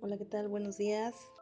Hola, ¿qué tal? Buenos días.